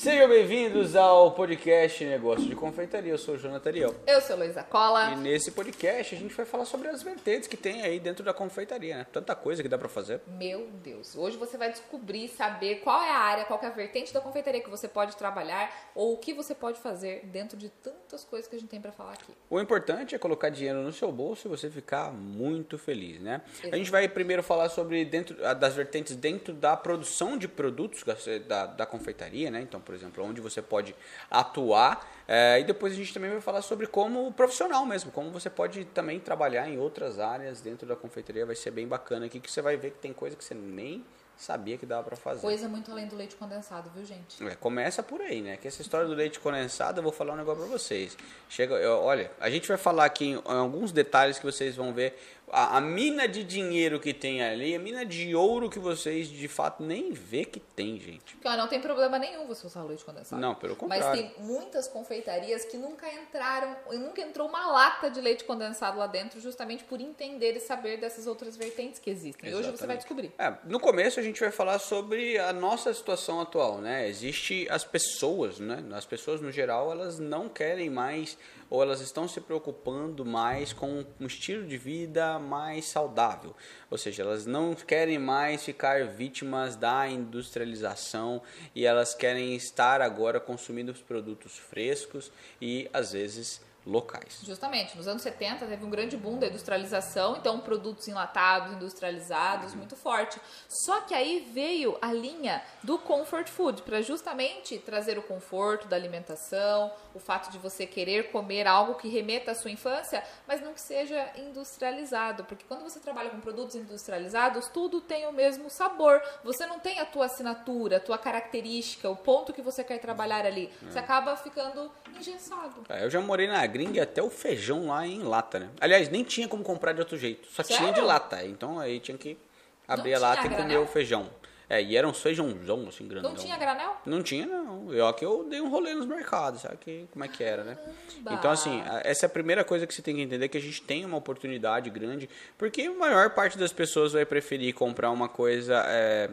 Sejam bem-vindos ao podcast Negócio de Confeitaria. Eu sou o Jonathan Ariel. Eu sou Luísa Cola. E nesse podcast a gente vai falar sobre as vertentes que tem aí dentro da confeitaria, né? Tanta coisa que dá pra fazer. Meu Deus, hoje você vai descobrir, saber qual é a área, qual é a vertente da confeitaria que você pode trabalhar ou o que você pode fazer dentro de tantas coisas que a gente tem pra falar aqui. O importante é colocar dinheiro no seu bolso e você ficar muito feliz, né? A gente vai primeiro falar sobre dentro das vertentes dentro da produção de produtos da, da confeitaria, né? Então, por exemplo, onde você pode atuar. É, e depois a gente também vai falar sobre como profissional mesmo, como você pode também trabalhar em outras áreas dentro da confeitaria. Vai ser bem bacana aqui que você vai ver que tem coisa que você nem sabia que dava para fazer. Coisa muito além do leite condensado, viu, gente? É, começa por aí, né? Que essa história do leite condensado, eu vou falar um negócio para vocês. Chega, eu, olha, a gente vai falar aqui em, em alguns detalhes que vocês vão ver a, a, mina de dinheiro que tem ali, a mina de ouro que vocês de fato nem vê que tem, gente. Não tem problema nenhum você usar leite condensado. Não, pelo contrário. Mas tem muitas confeitarias que nunca entraram, nunca entrou uma lata de leite condensado lá dentro, justamente por entender e saber dessas outras vertentes que existem. Exatamente. E hoje você vai descobrir. É, no começo a gente vai falar sobre a nossa situação atual, né? Existe as pessoas, né? As pessoas no geral, elas não querem mais ou elas estão se preocupando mais com um estilo de vida mais saudável. Ou seja, elas não querem mais ficar vítimas da industrialização e elas querem estar agora consumindo os produtos frescos e às vezes locais. Justamente, nos anos 70 teve um grande boom da industrialização, então produtos enlatados, industrializados, uhum. muito forte. Só que aí veio a linha do comfort food para justamente trazer o conforto da alimentação, o fato de você querer comer algo que remeta à sua infância, mas não que seja industrializado, porque quando você trabalha com produtos industrializados, tudo tem o mesmo sabor. Você não tem a tua assinatura, a tua característica, o ponto que você quer trabalhar ali. Você é. acaba ficando engessado. É, eu já morei na gringa e até o feijão lá em lata, né? Aliás, nem tinha como comprar de outro jeito, só Sério? tinha de lata. Então aí tinha que abrir não a lata e comer o feijão. É, e era um feijãozão, assim, grandão. Não tinha granel? Não tinha, não. Eu que eu dei um rolê nos mercados, sabe que, como é que era, né? Caramba. Então, assim, essa é a primeira coisa que você tem que entender, que a gente tem uma oportunidade grande, porque a maior parte das pessoas vai preferir comprar uma coisa... É,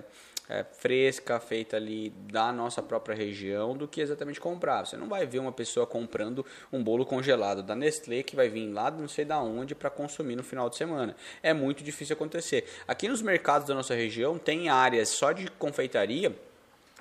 é, fresca, feita ali da nossa própria região, do que exatamente comprar. Você não vai ver uma pessoa comprando um bolo congelado da Nestlé que vai vir lá não sei da onde para consumir no final de semana. É muito difícil acontecer. Aqui nos mercados da nossa região tem áreas só de confeitaria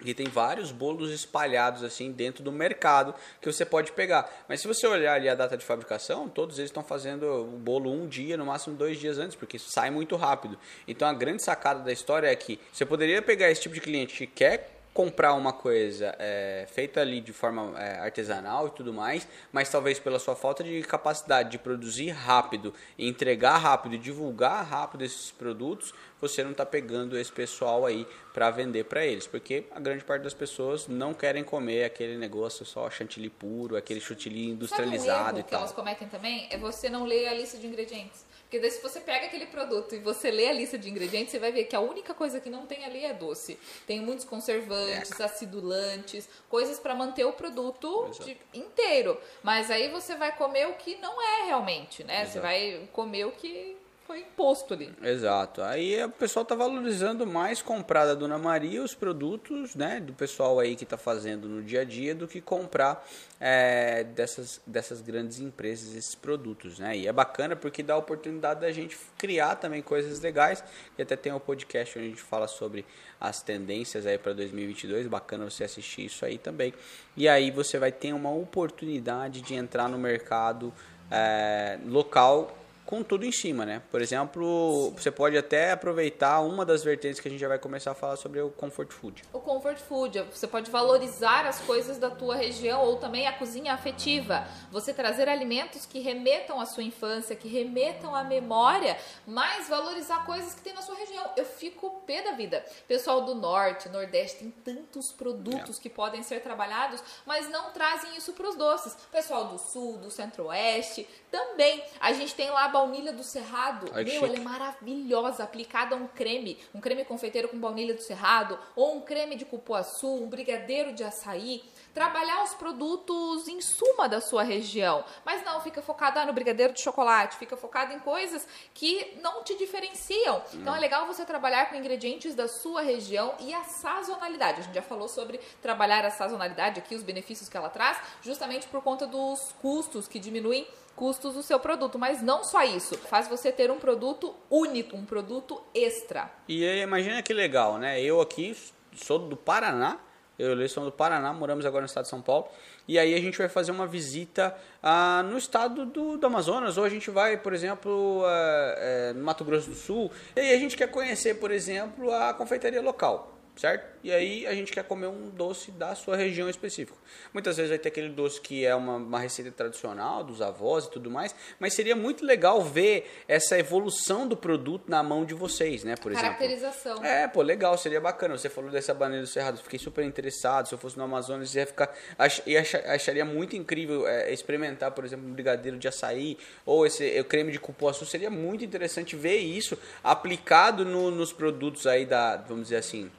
e tem vários bolos espalhados assim dentro do mercado que você pode pegar. Mas se você olhar ali a data de fabricação, todos eles estão fazendo o bolo um dia, no máximo dois dias antes, porque sai muito rápido. Então a grande sacada da história é que você poderia pegar esse tipo de cliente que quer comprar uma coisa é, feita ali de forma é, artesanal e tudo mais, mas talvez pela sua falta de capacidade de produzir rápido, entregar rápido e divulgar rápido esses produtos, você não está pegando esse pessoal aí para vender para eles, porque a grande parte das pessoas não querem comer aquele negócio só chantilly puro, aquele chantilly industrializado um e tal. que elas cometem também é você não ler a lista de ingredientes. Porque daí se você pega aquele produto e você lê a lista de ingredientes, você vai ver que a única coisa que não tem ali é doce. Tem muitos conservantes, é. acidulantes, coisas para manter o produto de, inteiro. Mas aí você vai comer o que não é realmente, né? Exato. Você vai comer o que foi imposto ali. Exato. Aí o pessoal tá valorizando mais comprar da Dona Maria os produtos, né, do pessoal aí que tá fazendo no dia a dia, do que comprar é, dessas, dessas grandes empresas esses produtos, né? E é bacana porque dá a oportunidade da gente criar também coisas legais. E até tem um podcast onde a gente fala sobre as tendências aí para 2022. Bacana você assistir isso aí também. E aí você vai ter uma oportunidade de entrar no mercado é, local com tudo em cima, né? Por exemplo, Sim. você pode até aproveitar uma das vertentes que a gente já vai começar a falar sobre o comfort food. O comfort food, você pode valorizar as coisas da tua região ou também a cozinha afetiva. Você trazer alimentos que remetam à sua infância, que remetam à memória, mas valorizar coisas que tem na sua região. Eu fico pé da vida. Pessoal do norte, nordeste tem tantos produtos é. que podem ser trabalhados, mas não trazem isso para os doces. Pessoal do sul, do centro-oeste, também. A gente tem lá baunilha do Cerrado, Ai, meu, chique. ela é maravilhosa, aplicada a um creme, um creme confeiteiro com baunilha do Cerrado, ou um creme de cupuaçu, um brigadeiro de açaí. Trabalhar os produtos em suma da sua região. Mas não, fica focado ah, no brigadeiro de chocolate, fica focado em coisas que não te diferenciam. Então é legal você trabalhar com ingredientes da sua região e a sazonalidade. A gente já falou sobre trabalhar a sazonalidade aqui, os benefícios que ela traz, justamente por conta dos custos que diminuem custos do seu produto, mas não só isso, faz você ter um produto único, um produto extra. E aí, imagina que legal, né? Eu aqui sou do Paraná, eu e do Paraná, moramos agora no estado de São Paulo. E aí a gente vai fazer uma visita ah, no estado do, do Amazonas, ou a gente vai, por exemplo, ah, eh, no Mato Grosso do Sul. E aí a gente quer conhecer, por exemplo, a confeitaria local. Certo? E aí a gente quer comer um doce da sua região específica. Muitas vezes vai ter aquele doce que é uma, uma receita tradicional dos avós e tudo mais, mas seria muito legal ver essa evolução do produto na mão de vocês, né? Por exemplo. Caracterização. É, pô, legal, seria bacana. Você falou dessa bandeira do Cerrado, fiquei super interessado. Se eu fosse no Amazonas, ia ficar. Ach, ia achar- acharia muito incrível é, experimentar, por exemplo, um brigadeiro de açaí ou esse o creme de cupuaçu. Seria muito interessante ver isso aplicado no- nos produtos aí da, vamos dizer assim,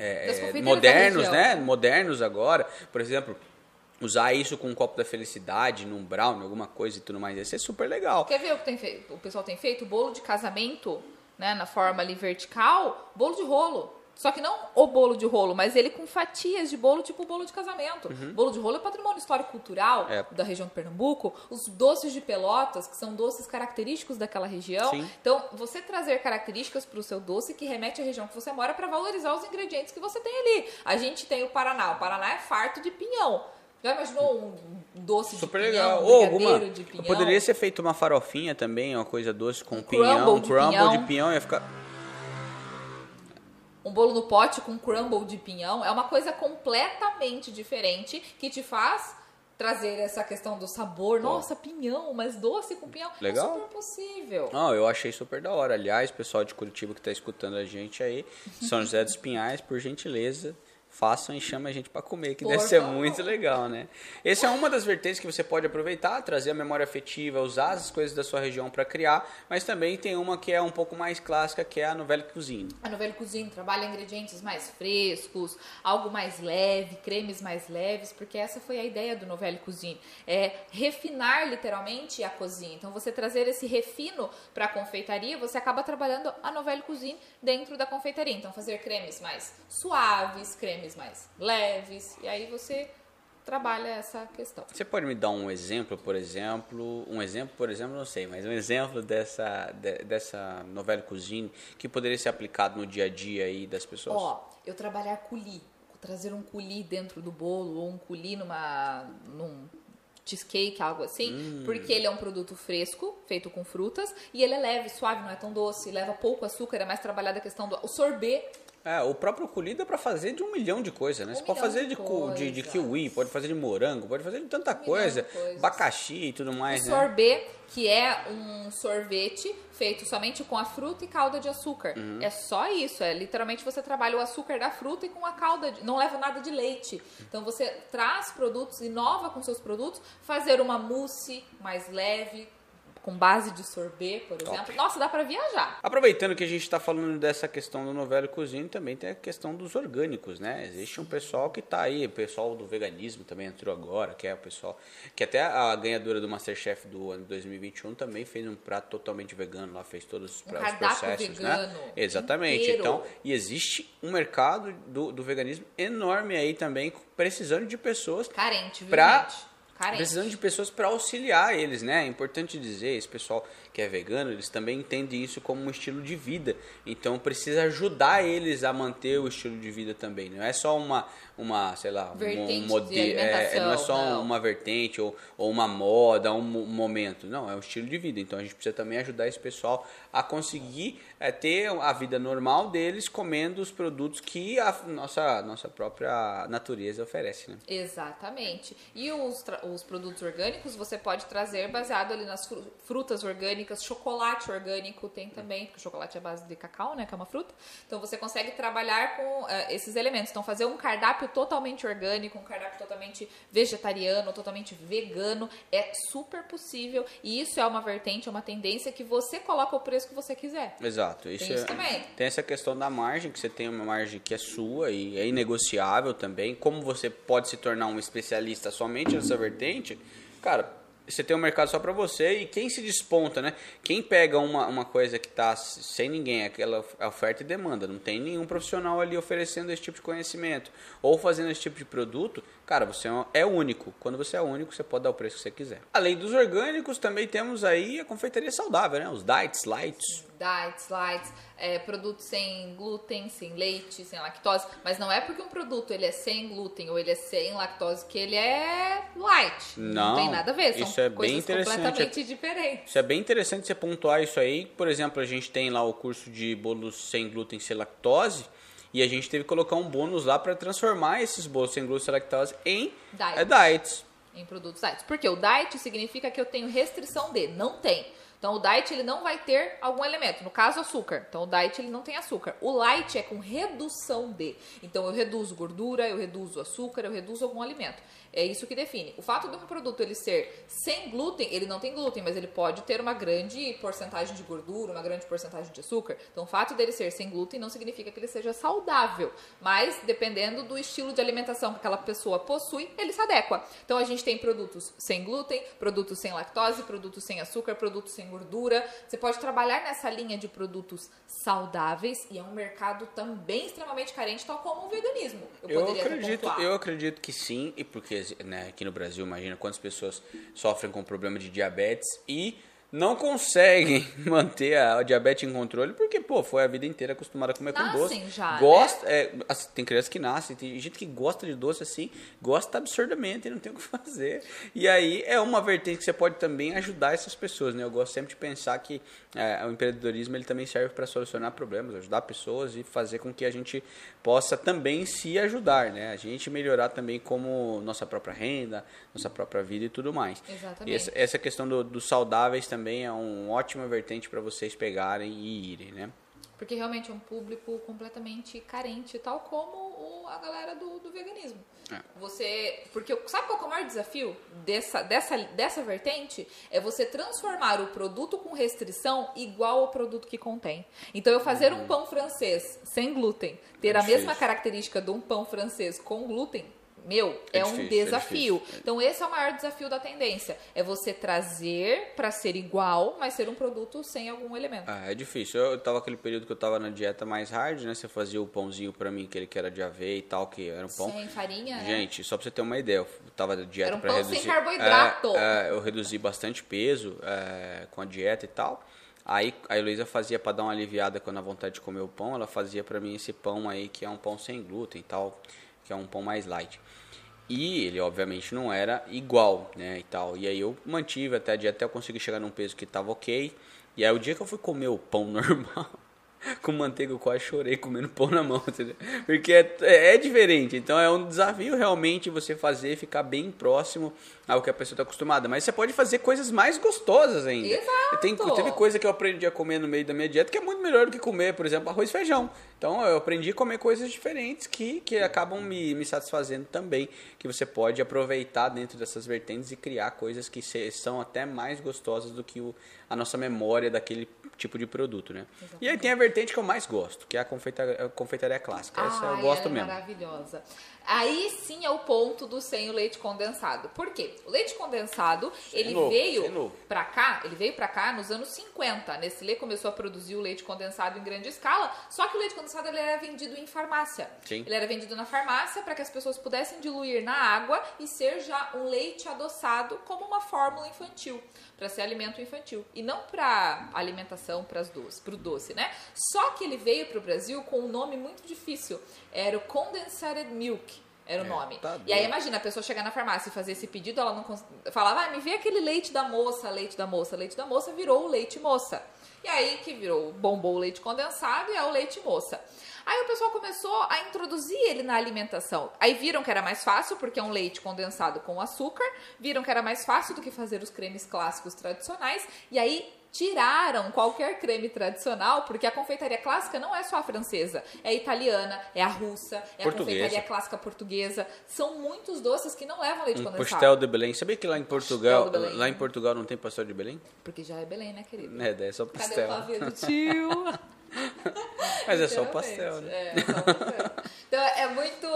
é, é, modernos, né? Modernos agora. Por exemplo. Usar isso com um copo da felicidade, num brownie, alguma coisa e tudo mais. Ia ser super legal. Quer ver o que tem feito? o pessoal tem feito? Bolo de casamento, né, na forma ali vertical, bolo de rolo. Só que não o bolo de rolo, mas ele com fatias de bolo, tipo o bolo de casamento. Bolo de rolo é patrimônio histórico-cultural Uhum. É. da região de Pernambuco. Os doces de pelotas, que são doces característicos daquela região. Sim. Então, você trazer características para o seu doce que remete à região que você mora para valorizar os ingredientes que você tem ali. A gente tem o Paraná. O Paraná é farto de pinhão. Já imaginou um doce Super de pinhão, legal. um Ou alguma. de pinhão? Poderia ser feito uma farofinha também, uma coisa doce com Um pinhão, crumble de crumble de pinhão, ia ficar. Um bolo no pote com crumble de pinhão é uma coisa completamente diferente que te faz trazer essa questão do sabor. Nossa, pinhão, mas doce com pinhão. Legal. É super possível. Não, eu achei super da hora. Aliás, pessoal de Curitiba que está escutando a gente aí, São José dos Pinhais, por gentileza, façam e chamem a gente para comer, que Por deve ser favor. muito legal, né? Essa é uma das vertentes que você pode aproveitar, trazer a memória afetiva, usar as coisas da sua região para criar, mas também tem uma que é um pouco mais clássica, que é a novela cozinha. A Novela Cozinha trabalha ingredientes mais frescos, algo mais leve, cremes mais leves, porque essa foi a ideia do Novela Cozinha. É refinar literalmente a cozinha. Então, você trazer esse refino para a confeitaria, você acaba trabalhando a Novela Cozinha dentro da confeitaria. Então, fazer cremes mais suaves, cremes mais leves, e aí você trabalha essa questão. Você pode me dar um exemplo, por exemplo, um exemplo, por exemplo, não sei, mas um exemplo dessa, de- dessa novela cozinha que poderia ser aplicado no dia a dia aí das pessoas? Ó, eu trabalhar coulis, trazer um coulis dentro do bolo ou um coulis numa num cheesecake, algo assim, Hum. porque ele é um produto fresco, feito com frutas, e ele é leve, suave, não é tão doce, leva pouco açúcar, é mais trabalhada a questão do o sorbet. É, o próprio colhido dá pra fazer de um milhão de coisas, né? Um Você pode fazer de de, de, kiwi, pode fazer de morango, pode fazer de tanta milhão coisa, de abacaxi e tudo O mais, né? sorbet, que é um sorvete feito somente com a fruta e calda de açúcar. Uhum. É só isso, é literalmente você trabalha o açúcar da fruta e com a calda, de, não leva nada de leite. Então você traz produtos, inova com seus produtos, fazer uma mousse mais leve, com base de sorbet, por Top. exemplo. Nossa, dá pra viajar. Aproveitando que a gente está falando dessa questão do novela cozinha, também tem a questão dos orgânicos, né? Existe um pessoal que está aí, o pessoal do veganismo também entrou agora, que é o pessoal que até a ganhadora do Masterchef do ano 2021 também fez um prato totalmente vegano, lá fez todos os, Um os cardápio processos, vegano né? Exatamente. inteiro. Então, e existe um mercado do, do veganismo enorme aí também, precisando de pessoas gente? Carente. Precisando de pessoas para auxiliar eles, né? É importante dizer, esse pessoal que é vegano, eles também entendem isso como um estilo de vida. Então precisa ajudar eles a manter o estilo de vida também. Não é só uma, uma sei lá, Vertente um de modelo. É, alimentação, não é só não. uma vertente ou, ou uma moda, um mo- momento. Não, é um estilo de vida. Então a gente precisa também ajudar esse pessoal a conseguir é, ter a vida normal deles comendo os produtos que a nossa, nossa própria natureza oferece, né? Exatamente. E os, os produtos orgânicos você pode trazer baseado ali nas fru- frutas orgânicas, chocolate orgânico tem também, porque o chocolate é base de cacau, né, que é uma fruta. Então você consegue trabalhar com eh, esses elementos. Então fazer um cardápio totalmente orgânico, um cardápio totalmente vegetariano, totalmente vegano. É super possível e isso é uma vertente, é uma tendência que você coloca o preço que você quiser. Exato. Isso, Tem isso é- também. Tem essa questão da margem, que você tem uma margem que é sua e é inegociável também. Como você pode se tornar um especialista somente nessa vertente, cara, você tem um mercado só para você e quem se desponta, né? Quem pega uma, uma coisa que tá sem ninguém, aquela oferta e demanda, não tem nenhum profissional ali oferecendo esse tipo de conhecimento ou fazendo esse tipo de produto, cara, você é é único. Quando você é único, você pode dar o preço que você quiser. Além dos orgânicos, também temos aí a confeitaria saudável, né? Os diets, lights. Diets, lights, é, produtos sem glúten, sem leite, sem lactose. Mas não é porque um produto ele é sem glúten ou ele é sem lactose que ele é light. Não, tem nada a ver. São isso é bem interessante. completamente diferentes. Isso é bem interessante você pontuar isso aí. Por exemplo, a gente tem lá o curso de bolos sem glúten e sem lactose. E a gente teve que colocar um bônus lá para transformar esses bolos sem glúten e em Diet. é, diets. em produtos diet. Porque o diet significa que eu tenho restrição de, não tem. Então o diet ele não vai ter algum elemento, no caso açúcar. Então o diet ele não tem açúcar. O light é com redução de. Então eu reduzo gordura, eu reduzo açúcar, eu reduzo algum alimento. É isso que define. O fato de um produto ele ser sem glúten, ele não tem glúten, mas ele pode ter uma grande porcentagem de gordura, uma grande porcentagem de açúcar. Então o fato dele ser sem glúten não significa que ele seja saudável, mas dependendo do estilo de alimentação que aquela pessoa possui, ele se adequa. Então a gente tem produtos sem glúten, produtos sem lactose, produtos sem açúcar, produtos sem gordura. Você pode trabalhar nessa linha de produtos saudáveis e é um mercado também extremamente carente, tal como o veganismo. Eu até acredito, pontuar. eu acredito que sim, e porque né, aqui no Brasil, imagina quantas pessoas sofrem com problema de diabetes e não conseguem manter a diabetes em controle porque, pô, foi a vida inteira acostumada a comer com Nascem doce. já, né? gosta, é, assim, tem crianças que nascem, tem gente que gosta de doce assim, gosta absurdamente e não tem o que fazer. E aí é uma vertente que você pode também ajudar essas pessoas, né? Eu gosto sempre de pensar que é, o empreendedorismo ele também serve para solucionar problemas, ajudar pessoas e fazer com que a gente possa também se ajudar, né? A gente melhorar também como nossa própria renda, nossa própria vida e tudo mais. Exatamente. E essa, essa questão do- dos saudáveis também é uma ótima vertente para vocês pegarem e irem, né? Porque realmente é um público completamente carente, tal como o- a galera do, do veganismo. É. Você. Porque sabe qual é o maior desafio dessa, dessa, dessa vertente? É você transformar o produto com restrição igual ao produto que contém. Então, eu fazer um pão francês sem glúten, ter É a mesma característica de um pão francês com glúten. Meu, É é, um difícil, é desafio. difícil. Então esse é o maior desafio da tendência, é você trazer para ser igual, mas ser um produto sem algum elemento. Ah, é difícil. Eu tava aquele período que eu tava na dieta mais hard, né? Você fazia o pãozinho pra mim, aquele que era de aveia e tal, que era um pão. Sem farinha, né? Gente, só pra você ter uma ideia, eu tava de dieta Era um pra pão sem reduzir. carboidrato. É, é, eu reduzi bastante peso é, com a dieta e tal. Aí a Heloísa fazia pra dar uma aliviada quando a vontade de comer o pão, ela fazia pra mim esse pão aí que é um pão sem glúten e tal, que é um pão mais light. E ele, obviamente, não era igual, né, e tal. E aí eu mantive até a dieta até eu conseguir chegar num peso que tava ok. E aí o dia que eu fui comer o pão normal, com manteiga, eu quase chorei comendo pão na mão, entendeu? Porque é, é diferente. Então é um desafio realmente você fazer ficar bem próximo ao que a pessoa está acostumada. Mas você pode fazer coisas mais gostosas ainda. Exato. Tem, teve coisa que eu aprendi a comer no meio da minha dieta que é muito melhor do que comer, por exemplo, arroz e feijão. Então eu aprendi a comer coisas diferentes que, que acabam me, me satisfazendo também. Que você pode aproveitar dentro dessas vertentes e criar coisas que se- são até mais gostosas do que o, a nossa memória daquele tipo de produto, né? E aí tem a vertente que eu mais gosto, que é a confeitaria, a confeitaria clássica. Essa eu gosto é mesmo. maravilhosa. Aí sim é o ponto do sem o leite condensado. Por quê? O leite condensado, ele novo, veio sem pra cá, ele veio pra cá nos anos 50. A Nestlé começou a produzir o leite condensado em grande escala, só que o leite condensado ele era vendido em farmácia. Sim. Ele era vendido na farmácia para que as pessoas pudessem diluir na água e ser já um leite adoçado como uma fórmula infantil, para ser alimento infantil e não para alimentação para doces, para o doce, né? Só que ele veio para o Brasil com um nome muito difícil. Era o condensed milk. Era o É, nome. tá e aí imagina a pessoa chegar na farmácia e fazer esse pedido, ela não cons... falava, ah, me vê aquele leite da moça, leite da moça, leite da moça, virou o leite moça. E aí que virou, bombou o leite condensado e é o leite moça. Aí o pessoal começou a introduzir ele na alimentação. Aí viram que era mais fácil, porque é um leite condensado com açúcar, viram que era mais fácil do que fazer os cremes clássicos tradicionais, e aí tiraram qualquer creme tradicional, porque a confeitaria clássica não é só a francesa, é a italiana, é a russa, é a Portuguesa. confeitaria clássica portuguesa. São muitos doces que não levam leite Um condensado. pastel de Belém. Sabia que lá em Portugal, lá em Portugal não tem pastel de Belém? Porque já é Belém, né, querido? É, daí é só Cadê pastel. o pavê do tio? Mas é só o pastel, né? É, só o pastel. Então é muito,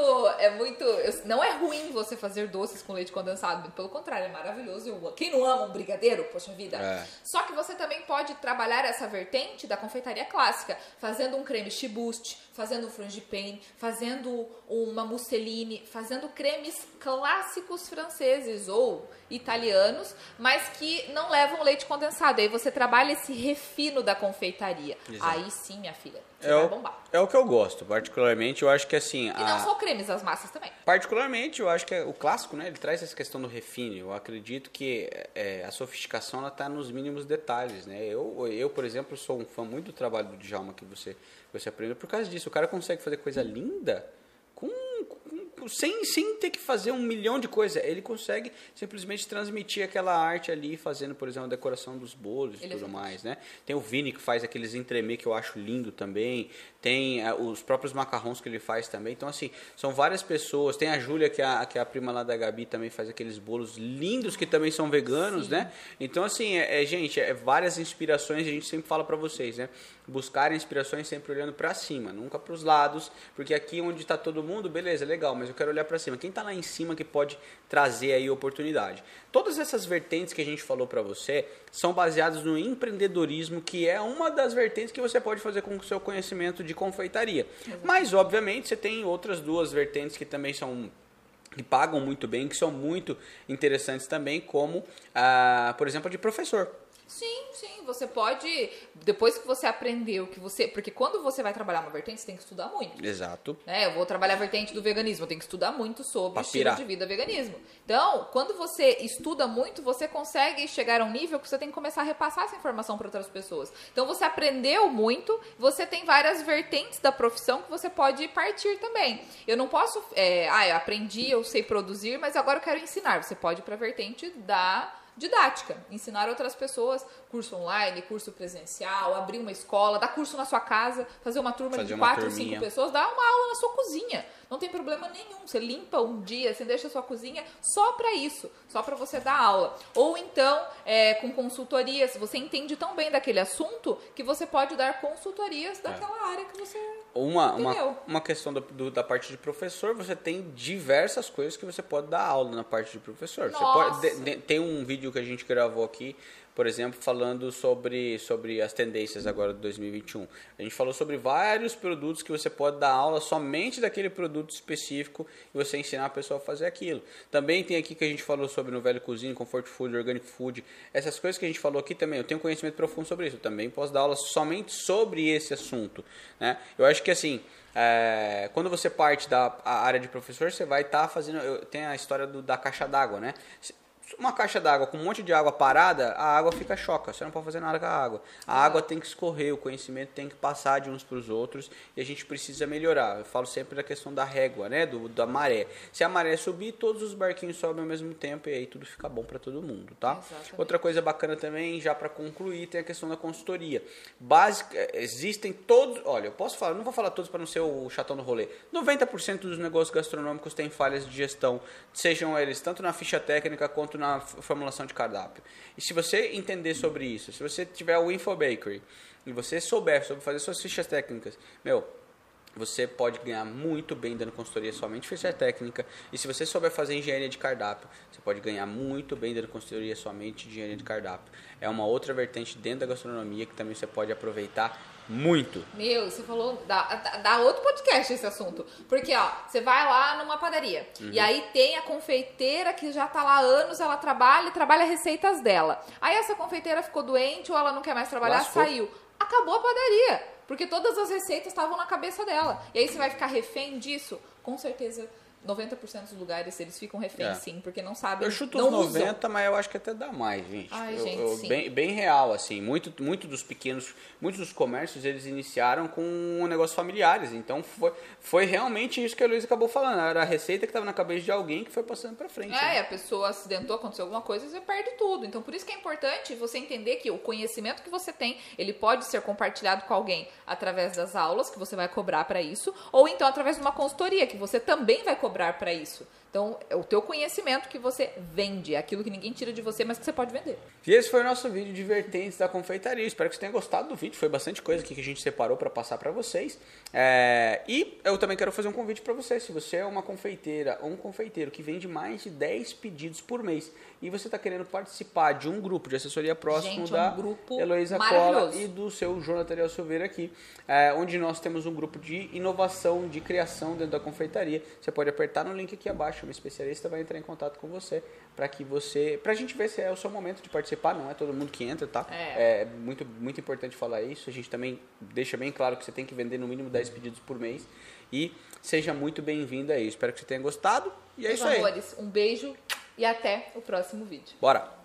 é muito, não é ruim você fazer doces com leite condensado, pelo contrário, é maravilhoso. Eu, quem não ama um brigadeiro, poxa vida. É. Só que você também pode trabalhar essa vertente da confeitaria clássica, fazendo um creme chibust, fazendo um frangipane, fazendo uma musseline, fazendo cremes clássicos franceses ou italianos, mas que não levam leite condensado. Aí você trabalha esse refino da confeitaria. Exato. Aí sim, minha filha, você É vai o, bombar. é o que eu gosto, particularmente. Eu acho que assim. E a- não só cremes, as massas também. Particularmente, eu acho que é- o clássico, né, ele traz essa questão do refine. Eu acredito que é, a sofisticação ela está nos mínimos detalhes, né? Eu, eu, por exemplo, sou um fã muito do trabalho do Djalma que você, você aprendeu por causa disso. O cara consegue fazer coisa linda com- sem, sem ter que fazer um milhão de coisas. Ele consegue simplesmente transmitir aquela arte ali, fazendo, por exemplo, a decoração dos bolos e é tudo mais, né? Tem o Vini que faz aqueles entremê que eu acho lindo também. Tem ah, os próprios macarrons que ele faz também. Então, assim, são várias pessoas. Tem a Júlia, que é a, que é a prima lá da Gabi, também faz aqueles bolos lindos que também são veganos, né? Então, assim, é, é, gente, é várias inspirações. A gente sempre fala pra vocês, né? Buscar inspirações sempre olhando pra cima, nunca pros lados. Porque aqui onde tá todo mundo, beleza, legal, mas eu quero olhar pra cima. Quem tá lá em cima que pode trazer aí oportunidade? Todas essas vertentes que a gente falou pra você são baseadas no empreendedorismo, que é uma das vertentes que você pode fazer com o seu conhecimento de confeitaria. Mas, obviamente, você tem outras duas vertentes que também são que pagam muito bem, que são muito interessantes também, como, ah, por exemplo, a de professor. Sim, sim, você pode, depois que você aprendeu que você, porque quando você vai trabalhar uma vertente, você tem que estudar muito. Exato. né? Eu vou trabalhar a vertente do veganismo, eu tenho que estudar muito sobre Pra estilo de vida veganismo. Então, quando você estuda muito, você consegue chegar a um nível que você tem que começar a repassar essa informação para outras pessoas. Então, você aprendeu muito, você tem várias vertentes da profissão que você pode partir também. Eu não posso, é, ah, eu aprendi, eu sei produzir, mas agora eu quero ensinar. Você pode ir para a vertente da didática, ensinar outras pessoas, curso online, curso presencial, abrir uma escola, dar curso na sua casa, fazer uma turma Fazer de quatro, cinco pessoas, dar uma aula na sua cozinha. Não tem problema nenhum. Você limpa um dia, você deixa a sua cozinha só para isso, só para você dar aula. Ou então, é, com consultorias, você entende tão bem daquele assunto que você pode dar consultorias daquela área que você. Uma, uma, Entendeu? uma questão do- do- da parte de professor, você tem diversas coisas que você pode dar aula na parte de professor. Você Nossa. pode, de- de- tem um vídeo que a gente gravou aqui, por exemplo, falando sobre, sobre as tendências agora de 2021. A gente falou sobre vários produtos que você pode dar aula somente daquele produto específico e você ensinar a pessoa a fazer aquilo. Também tem aqui que a gente falou sobre no Velho Cozinha, Comfort Food, Organic Food. Essas coisas que a gente falou aqui também, eu tenho conhecimento profundo sobre isso. Eu também posso dar aula somente sobre esse assunto. Né? Eu acho que assim, é, quando você parte da área de professor, você vai estar fazendo. eu- tem a história do- da caixa d'água, né? Uma caixa d'água com um monte de água parada, a água fica choca. Você não pode fazer nada com a água. A água tem que escorrer, o conhecimento tem que passar de uns para os outros e a gente precisa melhorar. Eu falo sempre da questão da régua, né? Do, da maré. Se a maré subir, todos os barquinhos sobem ao mesmo tempo e aí tudo fica bom para todo mundo, tá? Exatamente. Outra coisa bacana também, já para concluir, tem a questão da consultoria. Básica, existem todos, olha, eu posso falar, não vou falar todos para não ser o chatão do rolê. 90% dos negócios gastronômicos têm falhas de gestão, sejam eles tanto na ficha técnica quanto na formulação de cardápio. E se você entender sobre isso, se você tiver o Info Bakery e você souber sobre fazer suas fichas técnicas, meu, você pode ganhar muito bem dando consultoria somente ficha técnica. E se você souber fazer engenharia de cardápio, você pode ganhar muito bem dando consultoria somente de engenharia de cardápio. É uma outra vertente dentro da gastronomia que também você pode aproveitar muito. Meu, você falou. Dá, dá- outro podcast esse assunto. Porque, ó, você vai lá numa padaria. Uhum. E aí tem a confeiteira que já tá lá há anos, ela trabalha e trabalha receitas dela. Aí essa confeiteira ficou doente ou ela não quer mais trabalhar, Lascou. saiu. Acabou a padaria. Porque todas as receitas estavam na cabeça dela. E aí você vai ficar refém disso? Com certeza 90% dos lugares eles ficam reféns É. sim, porque não sabem, Eu chuto não usam. 90, mas eu acho que até dá mais, gente. Ai, Eu- gente, eu- sim. bem, bem real, assim. Muito, muito dos pequenos, muitos dos comércios, eles iniciaram com um negócios familiares. Então, foi, foi realmente isso que a Luísa acabou falando. Era a receita que estava na cabeça de alguém que foi passando pra frente. É, né? a pessoa acidentou, aconteceu alguma coisa, você perde tudo. Então, por isso que é importante você entender que o conhecimento que você tem, ele pode ser compartilhado com alguém através das aulas, que você vai cobrar para isso, ou então através de uma consultoria, que você também vai cobrar para isso. Então, é o teu conhecimento que você vende, é aquilo que ninguém tira de você, mas que você pode vender. E esse foi o nosso vídeo de vertentes da confeitaria. Espero que vocês tenham gostado do vídeo. Foi bastante coisa aqui que a gente separou para passar para vocês. É, E eu também quero fazer um convite para você. Se você é uma confeiteira ou um confeiteiro que vende mais de 10 pedidos por mês e você está querendo participar de um grupo de assessoria próximo Gente, é um da grupo Heloísa Cola e do seu Jonathan Ariel Silveira aqui, é, onde nós temos um grupo de inovação, de criação dentro da confeitaria. Você pode apertar no link aqui abaixo, uma especialista vai entrar em contato com você para que você, pra gente ver se é o seu momento de participar, não é todo mundo que entra, tá? É. É muito muito importante falar isso. A gente também deixa bem claro que você tem que vender no mínimo 10 pedidos por mês e seja muito bem-vindo aí. Espero que você tenha gostado e é Meus isso aí. amores, um beijo e até o próximo vídeo. Bora.